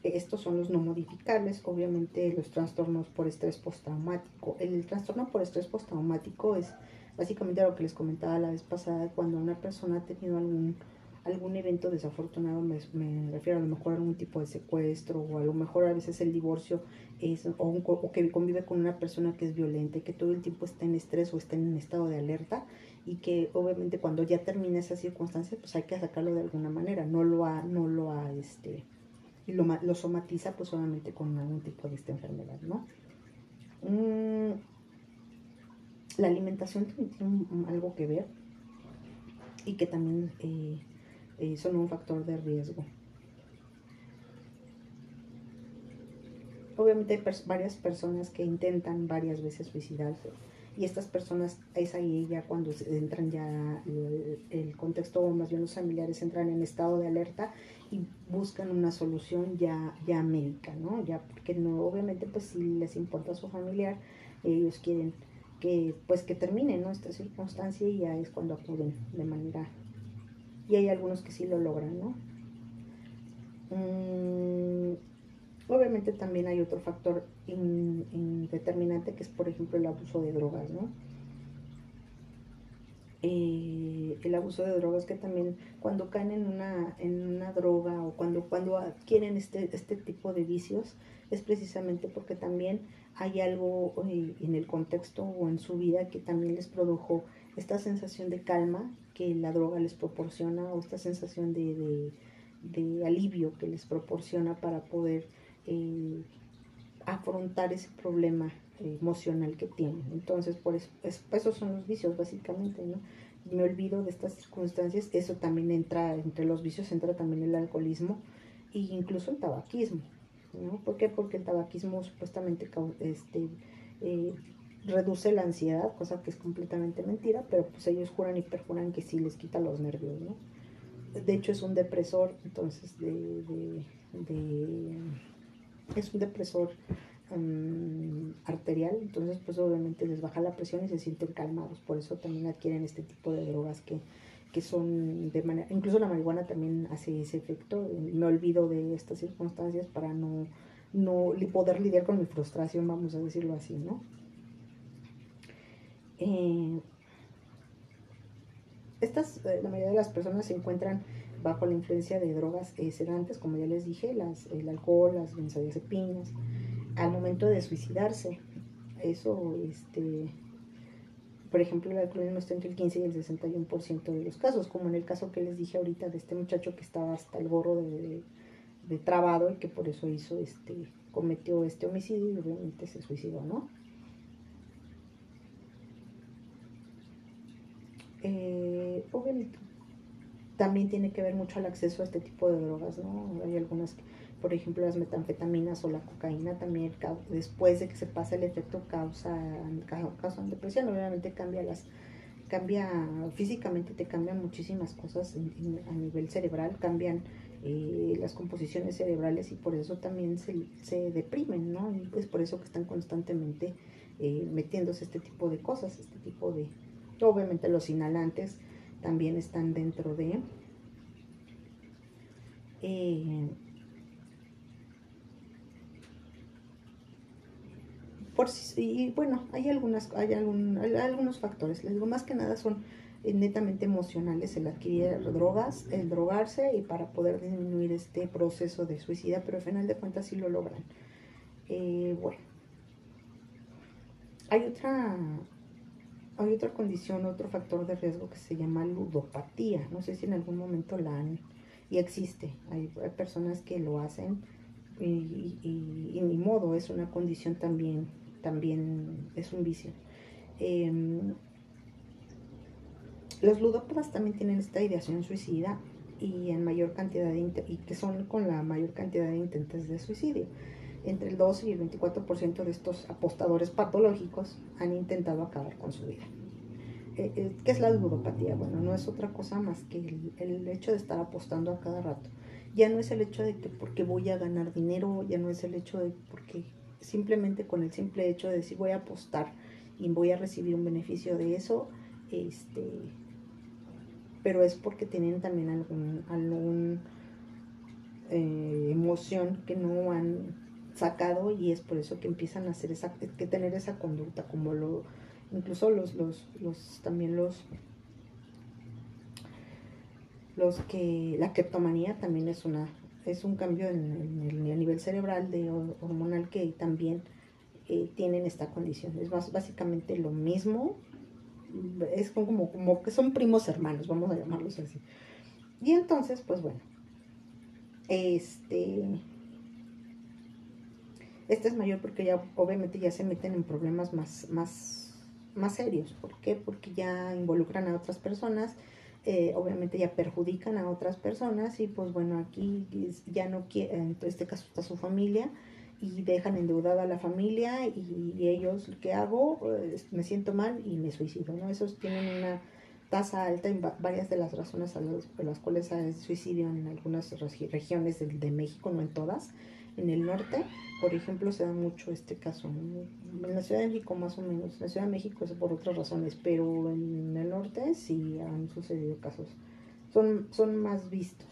Speaker 1: Estos son los no modificables, obviamente los trastornos por estrés postraumático. El trastorno por estrés postraumático es básicamente lo que les comentaba la vez pasada, cuando una persona ha tenido algún algún evento desafortunado, me, refiero a lo mejor a algún tipo de secuestro o a lo mejor a veces el divorcio es, o, o, que convive con una persona que es violenta y que todo el tiempo está en estrés o está en un estado de alerta y que obviamente cuando ya termina esa circunstancia pues hay que sacarlo de alguna manera, no lo ha, no lo ha, este, y lo, lo somatiza pues solamente con algún tipo de esta enfermedad, ¿no? Mm, la alimentación tiene algo que ver y que también eh, eh, son un factor de riesgo. Obviamente hay varias personas que intentan varias veces suicidarse y estas personas es ahí ya cuando entran ya el, contexto o más bien los familiares entran en estado de alerta y buscan una solución ya ya médica no ya porque no obviamente pues si les importa a su familiar ellos quieren que pues que termine ¿no? esta circunstancia y ya es cuando acuden de manera y hay algunos que sí lo logran, ¿no? Mm, obviamente también hay otro factor indeterminante que es, por ejemplo, el abuso de drogas, ¿no? Eh, el abuso de drogas que también cuando caen en una, en una droga o cuando, cuando adquieren este, este tipo de vicios es precisamente porque también hay algo eh, en el contexto o en su vida que también les produjo esta sensación de calma que la droga les proporciona o esta sensación de, alivio que les proporciona para poder eh, afrontar ese problema emocional que tienen. Entonces, por eso, esos son los vicios básicamente, ¿no? Me olvido de estas circunstancias, eso también entra, entre los vicios entra también el alcoholismo e incluso el tabaquismo, ¿no? ¿Por qué? Porque el tabaquismo supuestamente este, eh, reduce la ansiedad, cosa que es completamente mentira, pero pues ellos juran y perjuran que sí les quita los nervios, ¿no? De hecho es un depresor, entonces de, es un depresor mm, arterial, entonces pues obviamente les baja la presión y se sienten calmados, por eso también adquieren este tipo de drogas que, que son de manera, incluso la marihuana también hace ese efecto, me olvido de estas circunstancias para no, no poder lidiar con mi frustración, vamos a decirlo así, ¿no? Eh, estas, eh, la mayoría de las personas se encuentran bajo la influencia de drogas eh, sedantes, como ya les dije, el alcohol, las benzodiazepinas, al momento de suicidarse. Eso, este, por ejemplo, el alcoholismo está entre el 15 y el 61% de los casos, como en el caso que les dije ahorita de este muchacho que estaba hasta el gorro de, de trabado y que por eso hizo este, cometió este homicidio y obviamente se suicidó, ¿no? eh, obviamente también tiene que ver mucho el acceso a este tipo de drogas, ¿no? Hay algunas, por ejemplo, las metanfetaminas o la cocaína también, después de que se pasa el efecto, causan, causan depresión. Obviamente cambia las cambia físicamente, te cambian muchísimas cosas a nivel cerebral, cambian eh, las composiciones cerebrales y por eso también se, se, deprimen, ¿no? Y es por eso que están constantemente eh, metiéndose este tipo de cosas, este tipo de, Obviamente los inhalantes también están dentro de... Eh, y bueno, hay algunas, hay, algunos factores. Les digo, más que nada son eh, netamente emocionales el adquirir drogas, el drogarse y para poder disminuir este proceso de suicida, pero al final de cuentas sí lo logran. Eh, bueno, hay otra hay otra condición, otro factor de riesgo que se llama ludopatía. No sé si en algún momento la han, y existe. Hay, personas que lo hacen y, y, mi modo es una condición también, también es un vicio. Em, los ludópatas también tienen esta ideación suicida y en mayor cantidad de y que son con la mayor cantidad de intentos de suicidio entre el 12 y el 24% de estos apostadores patológicos han intentado acabar con su vida. Eh, eh, ¿Qué es la ludopatía? Bueno, no es otra cosa más que el, hecho de estar apostando a cada rato. Ya no es el hecho de que porque voy a ganar dinero, ya no es el hecho de porque simplemente con el simple hecho de decir voy a apostar y voy a recibir un beneficio de eso, este, pero es porque tienen también algún, algún eh, emoción que no han sacado y es por eso que empiezan a hacer esa, que tener esa conducta, como lo, incluso los, los, los también los los que la criptomanía también es una es un cambio en, el, nivel cerebral de hormonal que también eh, tienen esta condición. Es básicamente lo mismo es como, como que son primos hermanos vamos a llamarlos así. Y entonces pues bueno este este es mayor porque ya obviamente ya se meten en problemas más más más serios ¿por qué? porque ya involucran a otras personas eh, obviamente ya perjudican a otras personas y pues bueno, aquí ya no quiere, en este caso está su familia y dejan endeudada a la familia y, ellos, ¿qué hago? Pues, me siento mal y me suicido, ¿no? Esos tienen una tasa alta en varias de las razones a las cuales hay suicidio en algunas regiones de, de México, no en todas, en el norte, por ejemplo, se da mucho este caso. En la Ciudad de México más o menos. En la Ciudad de México es por otras razones, pero en el norte sí han sucedido casos. Son, son más vistos.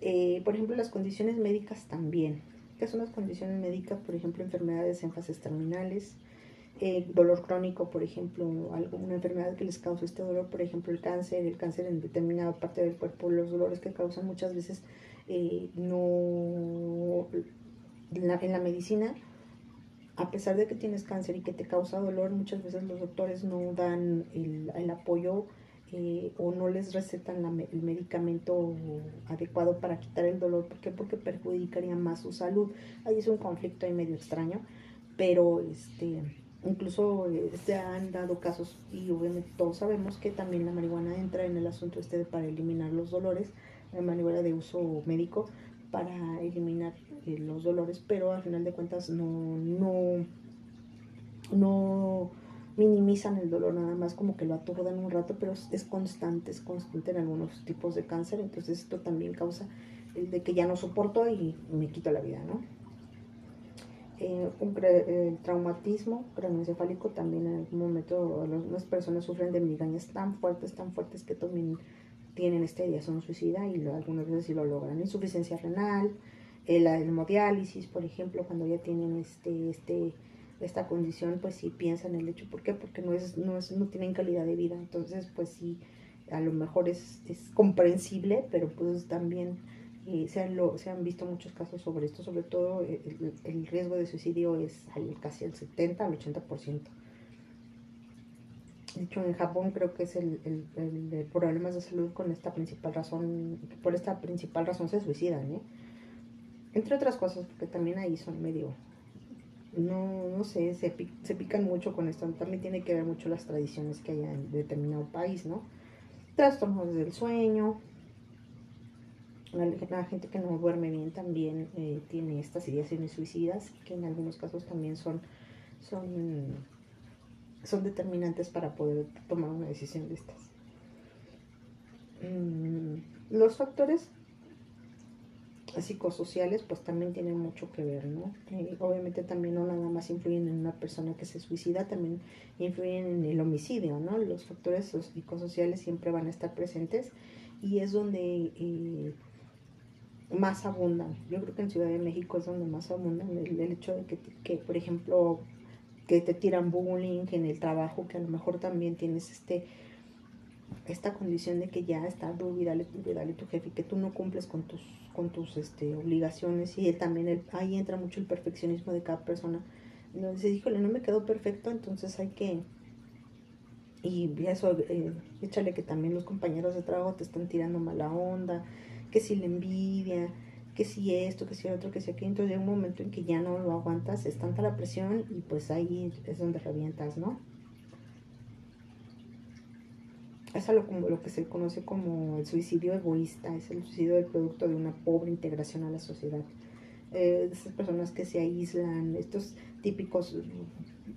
Speaker 1: Eh, por ejemplo, las condiciones médicas también. ¿Qué son las condiciones médicas? Por ejemplo, enfermedades en fases terminales, eh, dolor crónico, por ejemplo, alguna enfermedad que les causa este dolor, por ejemplo, el cáncer, el cáncer en determinada parte del cuerpo, los dolores que causan muchas veces eh, no en la, medicina, a pesar de que tienes cáncer y que te causa dolor, muchas veces los doctores no dan el, apoyo eh, o no les recetan el medicamento adecuado para quitar el dolor. ¿Por qué? Porque perjudicaría más su salud. Ahí es un conflicto ahí medio extraño, pero este incluso eh, se han dado casos y obviamente todos sabemos que también la marihuana entra en el asunto este para eliminar los dolores, la marihuana de uso médico para eliminar eh, los dolores, pero al final de cuentas no, no, no minimizan el dolor, nada más como que lo aturdan un rato, pero es constante, es constante en algunos tipos de cáncer, entonces esto también causa el de que ya no soporto y me quito la vida, ¿no? Eh, un el traumatismo craneoencefálico también en algún momento las personas sufren de migrañas tan fuertes, tan fuertes que también tienen esta ideación suicida y algunas veces sí lo logran. Insuficiencia renal, el la hemodiálisis, por ejemplo, cuando ya tienen este, este, esta condición, pues sí piensan en el hecho. ¿Por qué? Porque no, es, no, es, no tienen calidad de vida. Entonces, pues sí, a lo mejor es, es comprensible, pero pues también se, han lo, se han visto muchos casos sobre esto, sobre todo eh, el, riesgo de suicidio es casi el 70 al 80%. De hecho, en Japón creo que es el, el, el, de de salud con esta principal razón, por esta principal razón se suicidan, ¿eh? Entre otras cosas, porque también ahí son medio, no, no sé, se, se pican mucho con esto. También tiene que ver mucho las tradiciones que hay en determinado país, ¿no? Trastornos del sueño, la, gente que no duerme bien también eh, tiene estas ideaciones suicidas, que en algunos casos también son, son, son determinantes para poder tomar una decisión de estas. Mm, los factores psicosociales pues también tienen mucho que ver, ¿no? Eh, obviamente también no nada más influyen en una persona que se suicida, también influyen en el homicidio, ¿no? Los factores psicosociales siempre van a estar presentes y es donde eh, más abundan. Yo creo que en Ciudad de México es donde más abundan el, hecho de que, que, por ejemplo, que te tiran bullying en el trabajo, que a lo mejor también tienes este esta condición de que ya está tú dale, dale tu jefe, que tú no cumples con tus, con tus este, obligaciones y también el, ahí entra mucho el perfeccionismo de cada persona. Entonces, híjole, no me quedó perfecto, entonces hay que... Y eso, eh, échale que también los compañeros de trabajo te están tirando mala onda, que si la envidia, que si esto, que si otro, que si aquello. Entonces llega un momento en que ya no lo aguantas, es tanta la presión y pues ahí es donde revientas, ¿no? Es lo que se conoce como el suicidio egoísta, es el suicidio del producto de una pobre integración a la sociedad. Eh, esas personas que se aíslan, estos típicos,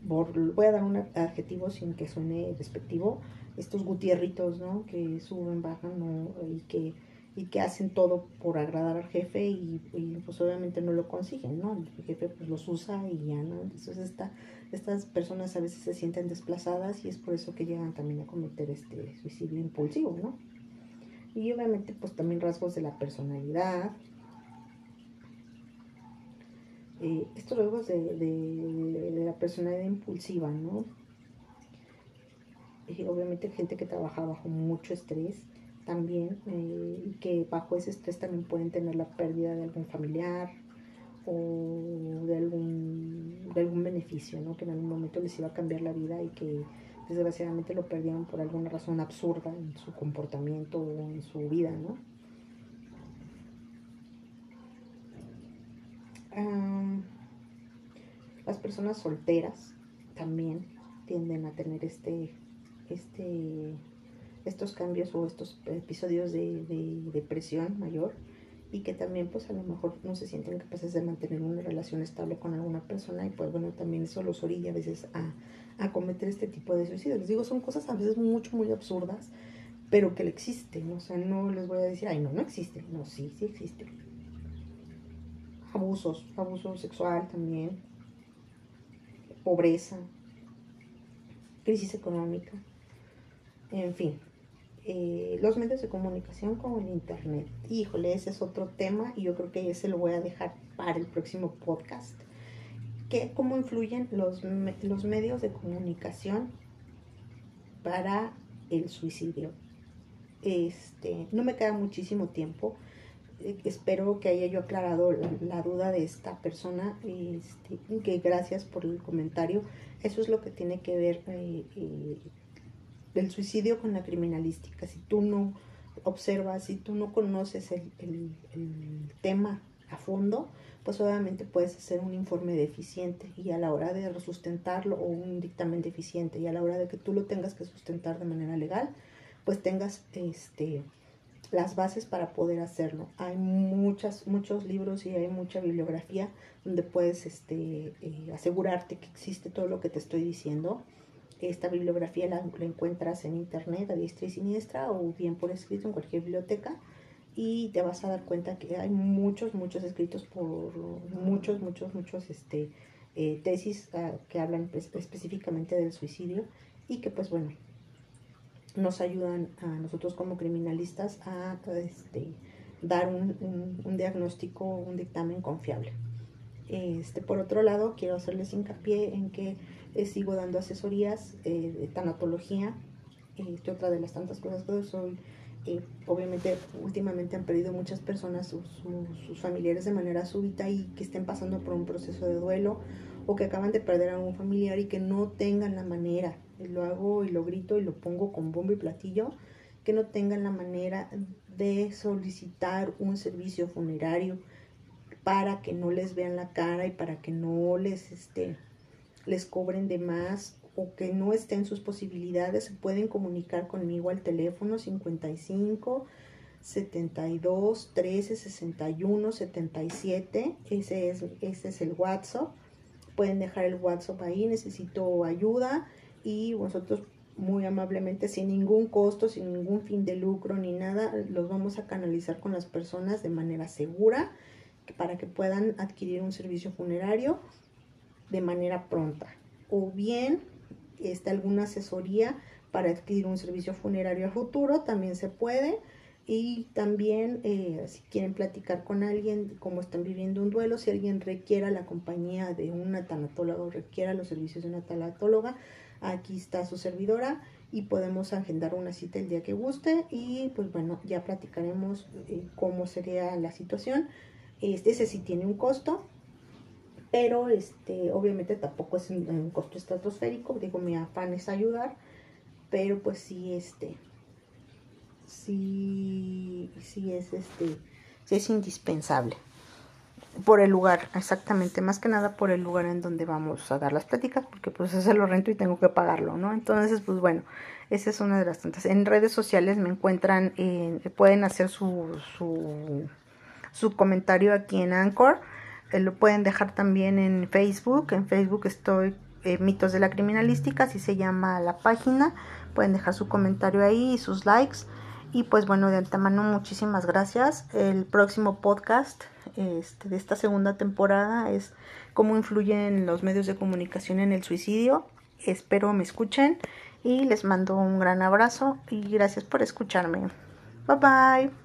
Speaker 1: voy a dar un adjetivo sin que suene despectivo, estos gutierritos, ¿no? Que suben, bajan y que y que hacen todo por agradar al jefe y, pues obviamente no lo consiguen, ¿no? El jefe pues los usa y ya, ¿no? Entonces esta, estas personas a veces se sienten desplazadas y es por eso que llegan también a cometer este suicidio impulsivo, ¿no? Y obviamente pues también rasgos de la personalidad. Eh, estos rasgos de, la personalidad impulsiva, ¿no? Y obviamente gente que trabaja bajo mucho estrés también eh, que bajo ese estrés también pueden tener la pérdida de algún familiar o de algún, de algún beneficio, ¿no? que en algún momento les iba a cambiar la vida y que desgraciadamente lo perdieron por alguna razón absurda en su comportamiento o en su vida. ¿no? las personas solteras también tienden a tener este, este estos cambios o estos episodios de, depresión mayor y que también pues a lo mejor no se sienten capaces de mantener una relación estable con alguna persona y pues bueno también eso los orilla a veces a, cometer este tipo de suicidios. Les digo, son cosas a veces mucho, muy absurdas, pero que existen, o sea, no les voy a decir, ay no, no existe, no, sí, sí existe. Abusos, abuso sexual también, pobreza, crisis económica, en fin, eh, los medios de comunicación como el Internet. Híjole, ese es otro tema y yo creo que ese lo voy a dejar para el próximo podcast. ¿Qué, ¿Cómo influyen los, los medios de comunicación para el suicidio? Este, no me queda muchísimo tiempo. Eh, espero que haya yo aclarado la, duda de esta persona. Este, que gracias por el comentario. Eso es lo que tiene que ver eh, del suicidio con la criminalística. Si tú no observas, si tú no conoces el, tema a fondo, pues obviamente puedes hacer un informe deficiente y a la hora de sustentarlo o un dictamen deficiente y a la hora de que tú lo tengas que sustentar de manera legal, pues tengas este las bases para poder hacerlo. Hay muchas, muchos libros y hay mucha bibliografía donde puedes este, eh, asegurarte que existe todo lo que te estoy diciendo. Esta bibliografía la, encuentras en internet a diestra y siniestra o bien por escrito en cualquier biblioteca y te vas a dar cuenta que hay muchos, muchos escritos por muchos, muchos, muchos este, eh, tesis ah, que hablan específicamente del suicidio y que pues bueno, nos ayudan a nosotros como criminalistas a este, dar un, un diagnóstico, un dictamen confiable. Este, por otro lado, quiero hacerles hincapié en que eh, sigo dando asesorías eh, de tanatología, este, otra de las tantas cosas que soy. Eh, obviamente, últimamente han perdido muchas personas sus, familiares de manera súbita y que estén pasando por un proceso de duelo o que acaban de perder a un familiar y que no tengan la manera, lo hago y lo grito y lo pongo con bombo y platillo, que no tengan la manera de solicitar un servicio funerario para que no les vean la cara y para que no les, este, les cobren de más o que no estén sus posibilidades, se pueden comunicar conmigo al teléfono 55 72 13 61 77. Ese es, ese es el WhatsApp. Pueden dejar el WhatsApp ahí, necesito ayuda y vosotros muy amablemente, sin ningún costo, sin ningún fin de lucro ni nada, los vamos a canalizar con las personas de manera segura para que puedan adquirir un servicio funerario de manera pronta. O bien está alguna asesoría para adquirir un servicio funerario a futuro, también se puede. Y también eh, si quieren platicar con alguien cómo están viviendo un duelo, si alguien requiera la compañía de una tanatóloga o requiera los servicios de una tanatóloga, aquí está su servidora y podemos agendar una cita el día que guste y pues bueno, ya platicaremos eh, cómo sería la situación. Este, ese sí tiene un costo, pero este, obviamente tampoco es un, costo estratosférico, digo, mi afán es ayudar, pero pues sí, este, sí, sí es, este, sí es indispensable por el lugar, exactamente, más que nada por el lugar en donde vamos a dar las pláticas, porque pues ese lo rento y tengo que pagarlo, ¿no? Entonces, pues bueno, esa es una de las tantas. En redes sociales me encuentran, pueden hacer su, su, su comentario aquí en Anchor eh, lo pueden dejar también en Facebook. En Facebook estoy eh, Mitos de la Criminalística, así se llama la página. Pueden dejar su comentario ahí y sus likes. Y pues bueno, de antemano muchísimas gracias. El próximo podcast este, de esta segunda temporada es cómo influyen los medios de comunicación en el suicidio. Espero me escuchen y les mando un gran abrazo y gracias por escucharme. Bye bye.